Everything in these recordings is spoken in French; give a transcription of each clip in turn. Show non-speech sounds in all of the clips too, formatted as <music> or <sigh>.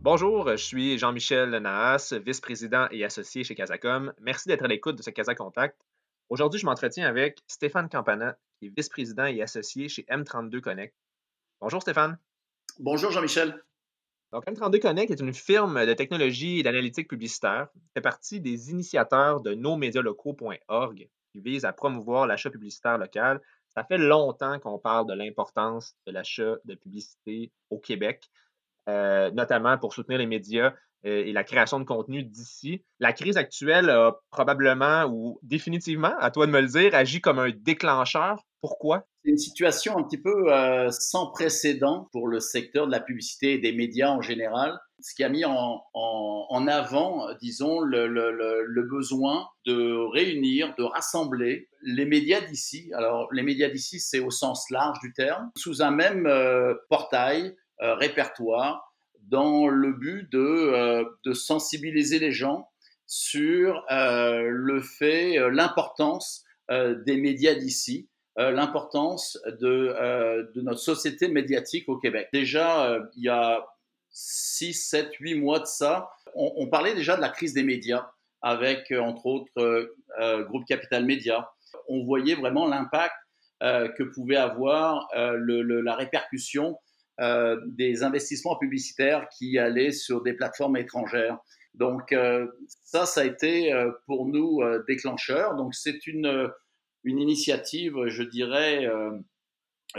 Bonjour, je suis Jean-Michel Nahas, vice-président et associé chez Casacom. Merci d'être à l'écoute de ce Casa Contact. Aujourd'hui, je m'entretiens avec Stéphane Campana, qui est vice-président et associé chez M32 Connect. Bonjour Stéphane. Bonjour Jean-Michel. Donc, M32 Connect est une firme de technologie et d'analytique publicitaire, fait partie des initiateurs de nosmedialocaux.org, qui vise à promouvoir l'achat publicitaire local. Ça fait longtemps qu'on parle de l'importance de l'achat de publicité au Québec, euh, notamment pour soutenir les médias euh, et la création de contenu d'ici. La crise actuelle a probablement ou définitivement, à toi de me le dire, agi comme un déclencheur. Pourquoi? C'est une situation un petit peu euh, sans précédent pour le secteur de la publicité et des médias en général, ce qui a mis en, avant, disons, le, besoin de réunir, de rassembler les médias d'ici. Alors, les médias d'ici, c'est au sens large du terme, sous un même portail, répertoire, dans le but de, euh, sensibiliser les gens sur euh, le fait, euh, l'importance des médias d'ici, l'importance de, notre société médiatique au Québec. Déjà, il y a 6, 7, 8 mois de ça, on, parlait déjà de la crise des médias avec, entre autres, Groupe Capital Média. On voyait vraiment l'impact que pouvait avoir le, la répercussion euh, des investissements publicitaires qui allaient sur des plateformes étrangères. Donc euh, ça, ça a été euh, pour nous déclencheur. Donc c'est une, une initiative, je dirais,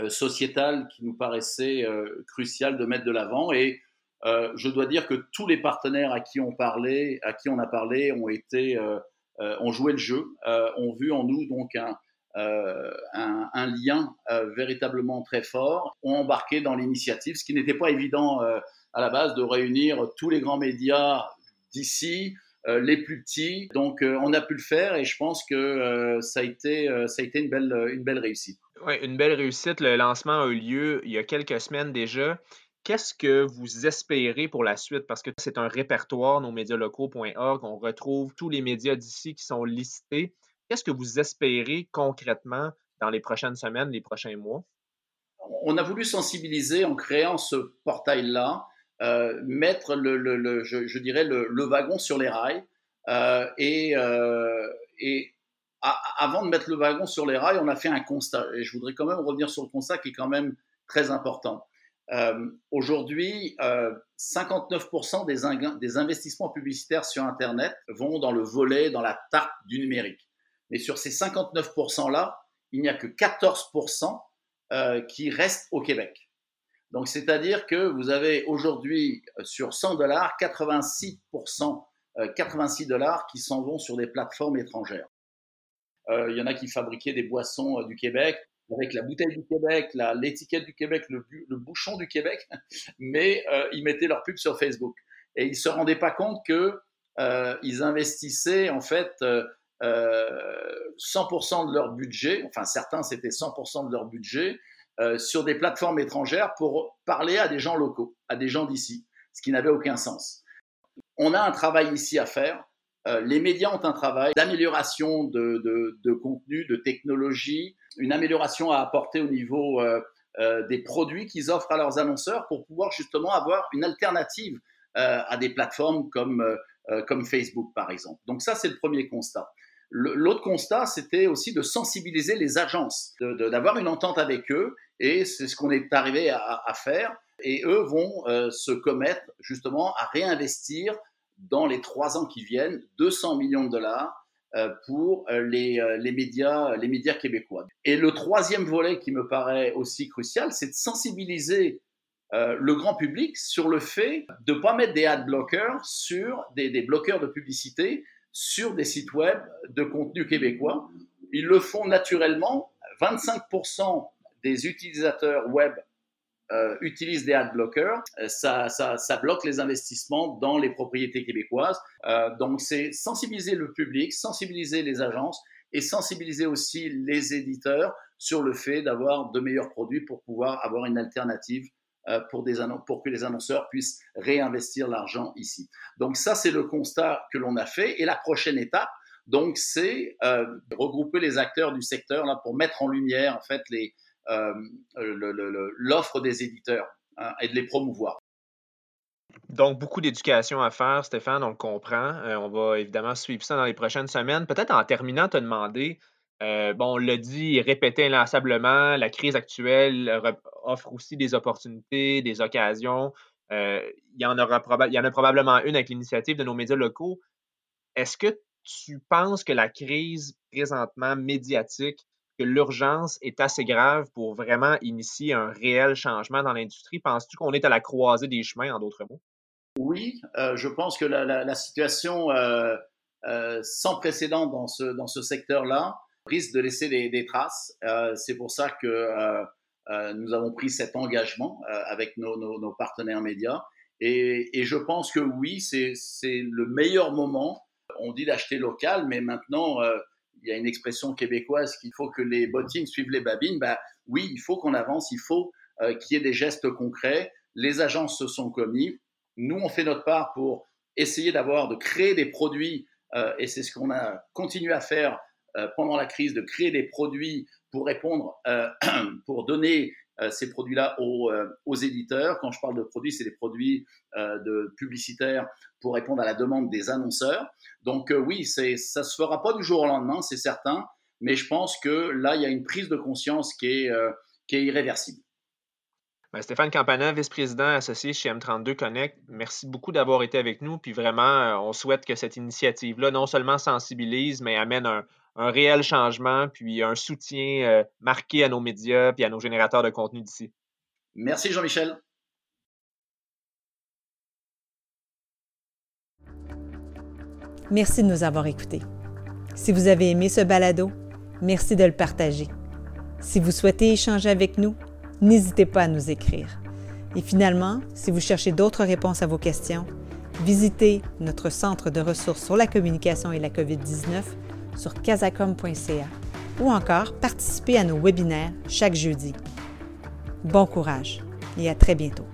sociétale qui nous paraissait cruciale de mettre de l'avant. Et je dois dire que tous les partenaires à qui on parlait, à qui on a parlé, ont été, ont joué le jeu, ont vu en nous donc un, euh, un, lien euh, véritablement très fort, ont embarqué dans l'initiative, ce qui n'était pas évident euh, à la base de réunir tous les grands médias d'ici, les plus petits. Donc, on a pu le faire et je pense que ça, a été, ça a été une belle, une belle réussite. Oui, une belle réussite. Le lancement a eu lieu il y a quelques semaines déjà. Qu'est-ce que vous espérez pour la suite? Parce que c'est un répertoire, nos médias locaux.org. On retrouve tous les médias d'ici qui sont listés. Qu'est-ce que vous espérez concrètement dans les prochaines semaines, les prochains mois? On a voulu sensibiliser en créant ce portail-là, euh, mettre le, je, dirais le, wagon sur les rails euh, et, euh, avant de mettre le wagon sur les rails, on a fait un constat. Et je voudrais quand même revenir sur le constat qui est quand même très important. Aujourd'hui, 59% des, des investissements publicitaires sur Internet vont dans le volet, dans la tarte du numérique. Mais sur ces 59%-là, il n'y a que 14% euh, qui restent au Québec. Donc, c'est-à-dire que vous avez aujourd'hui euh, sur 100 dollars, 86%, 86 euh, dollars qui s'en vont sur des plateformes étrangères. il y en a qui fabriquaient des boissons du Québec avec la bouteille du Québec, l'étiquette du Québec, le, bouchon du Québec, <laughs> mais ils mettaient leur pub sur Facebook. Et ils se rendaient pas compte que ils investissaient en fait 100% euh, de leur budget, enfin certains c'était 100% de leur budget, euh, sur des plateformes étrangères pour parler à des gens locaux, à des gens d'ici, ce qui n'avait aucun sens. On a un travail ici à faire. Euh, les médias ont un travail d'amélioration de, de, contenu, de technologie, une amélioration à apporter au niveau des produits qu'ils offrent à leurs annonceurs pour pouvoir justement avoir une alternative à des plateformes comme, comme Facebook, par exemple. Donc ça, c'est le premier constat. L'autre constat, c'était aussi de sensibiliser les agences, d'avoir une entente avec eux, et c'est ce qu'on est arrivé à, faire. Et eux vont euh, se commettre justement à réinvestir dans les trois ans qui viennent 200 millions de dollars euh, pour euh, les, les, médias, les médias québécois. Et le troisième volet qui me paraît aussi crucial, c'est de sensibiliser le grand public sur le fait de ne pas mettre des ad blockers sur des, des bloqueurs de publicité sur des sites web de contenu québécois. Ils le font naturellement. 25% des utilisateurs web euh, utilisent des ad blockers, euh, ça, ça, ça, bloque les investissements dans les propriétés québécoises. Euh, donc c'est sensibiliser le public, sensibiliser les agences et sensibiliser aussi les éditeurs sur le fait d'avoir de meilleurs produits pour pouvoir avoir une alternative pour, des pour que les annonceurs puissent réinvestir l'argent ici. Donc ça, c'est le constat que l'on a fait. Et la prochaine étape, donc, c'est euh, regrouper les acteurs du secteur là pour mettre en lumière en fait euh, l'offre des éditeurs hein, et de les promouvoir. Donc, beaucoup d'éducation à faire, Stéphane, on le comprend. on va évidemment suivre ça dans les prochaines semaines. Peut-être en terminant, te demander, bon, on l'a dit et répété inlassablement, la crise actuelle offre aussi des opportunités, des occasions. il, y en aura il y en a probablement une avec l'initiative de nos médias locaux. Est-ce que tu penses que la crise présentement médiatique, que l'urgence est assez grave pour vraiment initier un réel changement dans l'industrie? Penses-tu qu'on est à la croisée des chemins, en d'autres mots? Oui, euh, je pense que la, situation euh, euh, sans précédent dans ce, dans ce secteur-là risque de laisser des, traces. C'est pour ça que nous avons pris cet engagement avec nos, partenaires médias. Et, je pense que oui, c'est le meilleur moment on dit d'acheter local, mais maintenant, euh, il y a une expression québécoise qu'il faut que les bottines suivent les babines. Bah, oui, il faut qu'on avance, il faut euh, qu'il y ait des gestes concrets. Les agences se sont commis. Nous, on fait notre part pour essayer d'avoir, de créer des produits, euh, et c'est ce qu'on a continué à faire pendant la crise, de créer des produits pour répondre, <clears throat> pour donner euh, ces produits-là euh, aux, éditeurs. Quand je parle de produits, c'est des produits euh, publicitaires pour répondre à la demande des annonceurs. Donc oui, c'est, ça se fera pas du jour au lendemain, c'est certain, mais je pense que là, il y a une prise de conscience qui est, qui est irréversible. Ben, Stéphane Campana, vice-président associé chez M32 Connect, merci beaucoup d'avoir été avec nous. Puis vraiment, on souhaite que cette initiative-là non seulement sensibilise, mais amène un, un réel changement, puis un soutien euh, marqué à nos médias puis à nos générateurs de contenu d'ici. Merci Jean-Michel. Merci de nous avoir écoutés. Si vous avez aimé ce balado, merci de le partager. Si vous souhaitez échanger avec nous, n'hésitez pas à nous écrire. Et finalement, si vous cherchez d'autres réponses à vos questions, visitez notre centre de ressources sur la communication et la COVID-19 sur casacom.ca ou encore participer à nos webinaires chaque jeudi. Bon courage et à très bientôt.